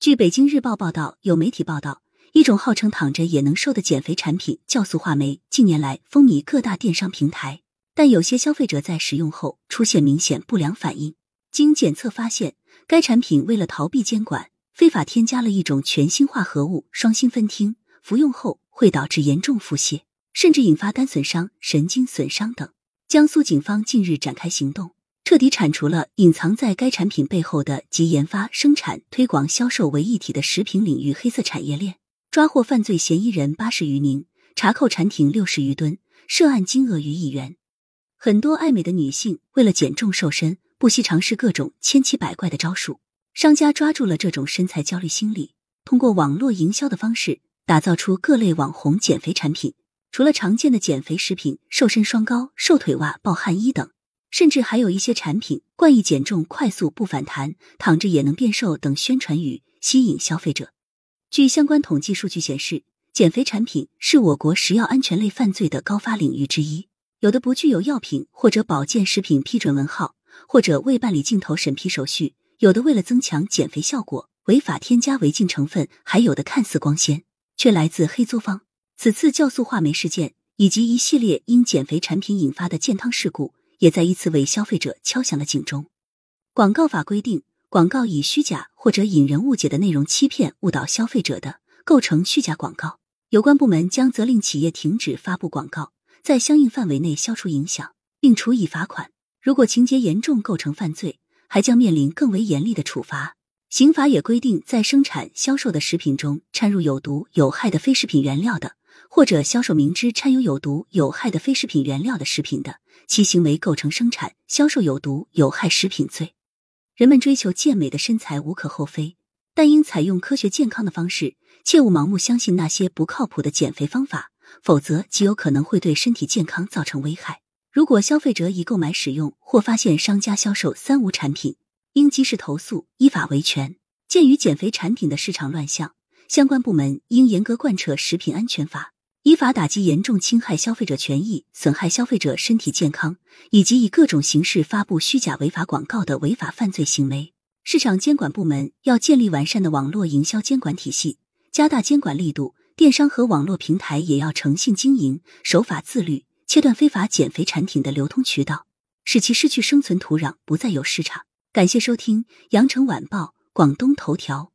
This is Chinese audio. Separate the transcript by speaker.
Speaker 1: 据北京日报报道，有媒体报道，一种号称躺着也能瘦的减肥产品酵素话梅，近年来风靡各大电商平台。但有些消费者在使用后出现明显不良反应。经检测发现，该产品为了逃避监管，非法添加了一种全新化合物双辛芬烃，服用后会导致严重腹泻，甚至引发肝损伤、神经损伤等。江苏警方近日展开行动。彻底铲除了隐藏在该产品背后的集研发、生产、推广、销售为一体的食品领域黑色产业链，抓获犯罪嫌疑人八十余名，查扣产品六十余吨，涉案金额逾亿元。很多爱美的女性为了减重瘦身，不惜尝试各种千奇百怪的招数。商家抓住了这种身材焦虑心理，通过网络营销的方式，打造出各类网红减肥产品。除了常见的减肥食品，瘦身双高、瘦腿袜、暴汗衣等。甚至还有一些产品冠以减重快速不反弹、躺着也能变瘦等宣传语，吸引消费者。据相关统计数据显示，减肥产品是我国食药安全类犯罪的高发领域之一。有的不具有药品或者保健食品批准文号，或者未办理镜头审批手续；有的为了增强减肥效果，违法添加违禁成分；还有的看似光鲜，却来自黑作坊。此次酵素话梅事件以及一系列因减肥产品引发的健康事故。也再一次为消费者敲响了警钟。广告法规定，广告以虚假或者引人误解的内容欺骗、误导消费者的，构成虚假广告。有关部门将责令企业停止发布广告，在相应范围内消除影响，并处以罚款。如果情节严重构成犯罪，还将面临更为严厉的处罚。刑法也规定，在生产、销售的食品中掺入有毒、有害的非食品原料的。或者销售明知掺有有毒有害的非食品原料的食品的，其行为构成生产、销售有毒有害食品罪。人们追求健美的身材无可厚非，但应采用科学健康的方式，切勿盲目相信那些不靠谱的减肥方法，否则极有可能会对身体健康造成危害。如果消费者已购买使用或发现商家销售三无产品，应及时投诉，依法维权。鉴于减肥产品的市场乱象。相关部门应严格贯彻食品安全法，依法打击严重侵害消费者权益、损害消费者身体健康以及以各种形式发布虚假违法广告的违法犯罪行为。市场监管部门要建立完善的网络营销监管体系，加大监管力度。电商和网络平台也要诚信经营、守法自律，切断非法减肥产品的流通渠道，使其失去生存土壤，不再有市场。感谢收听羊城晚报广东头条。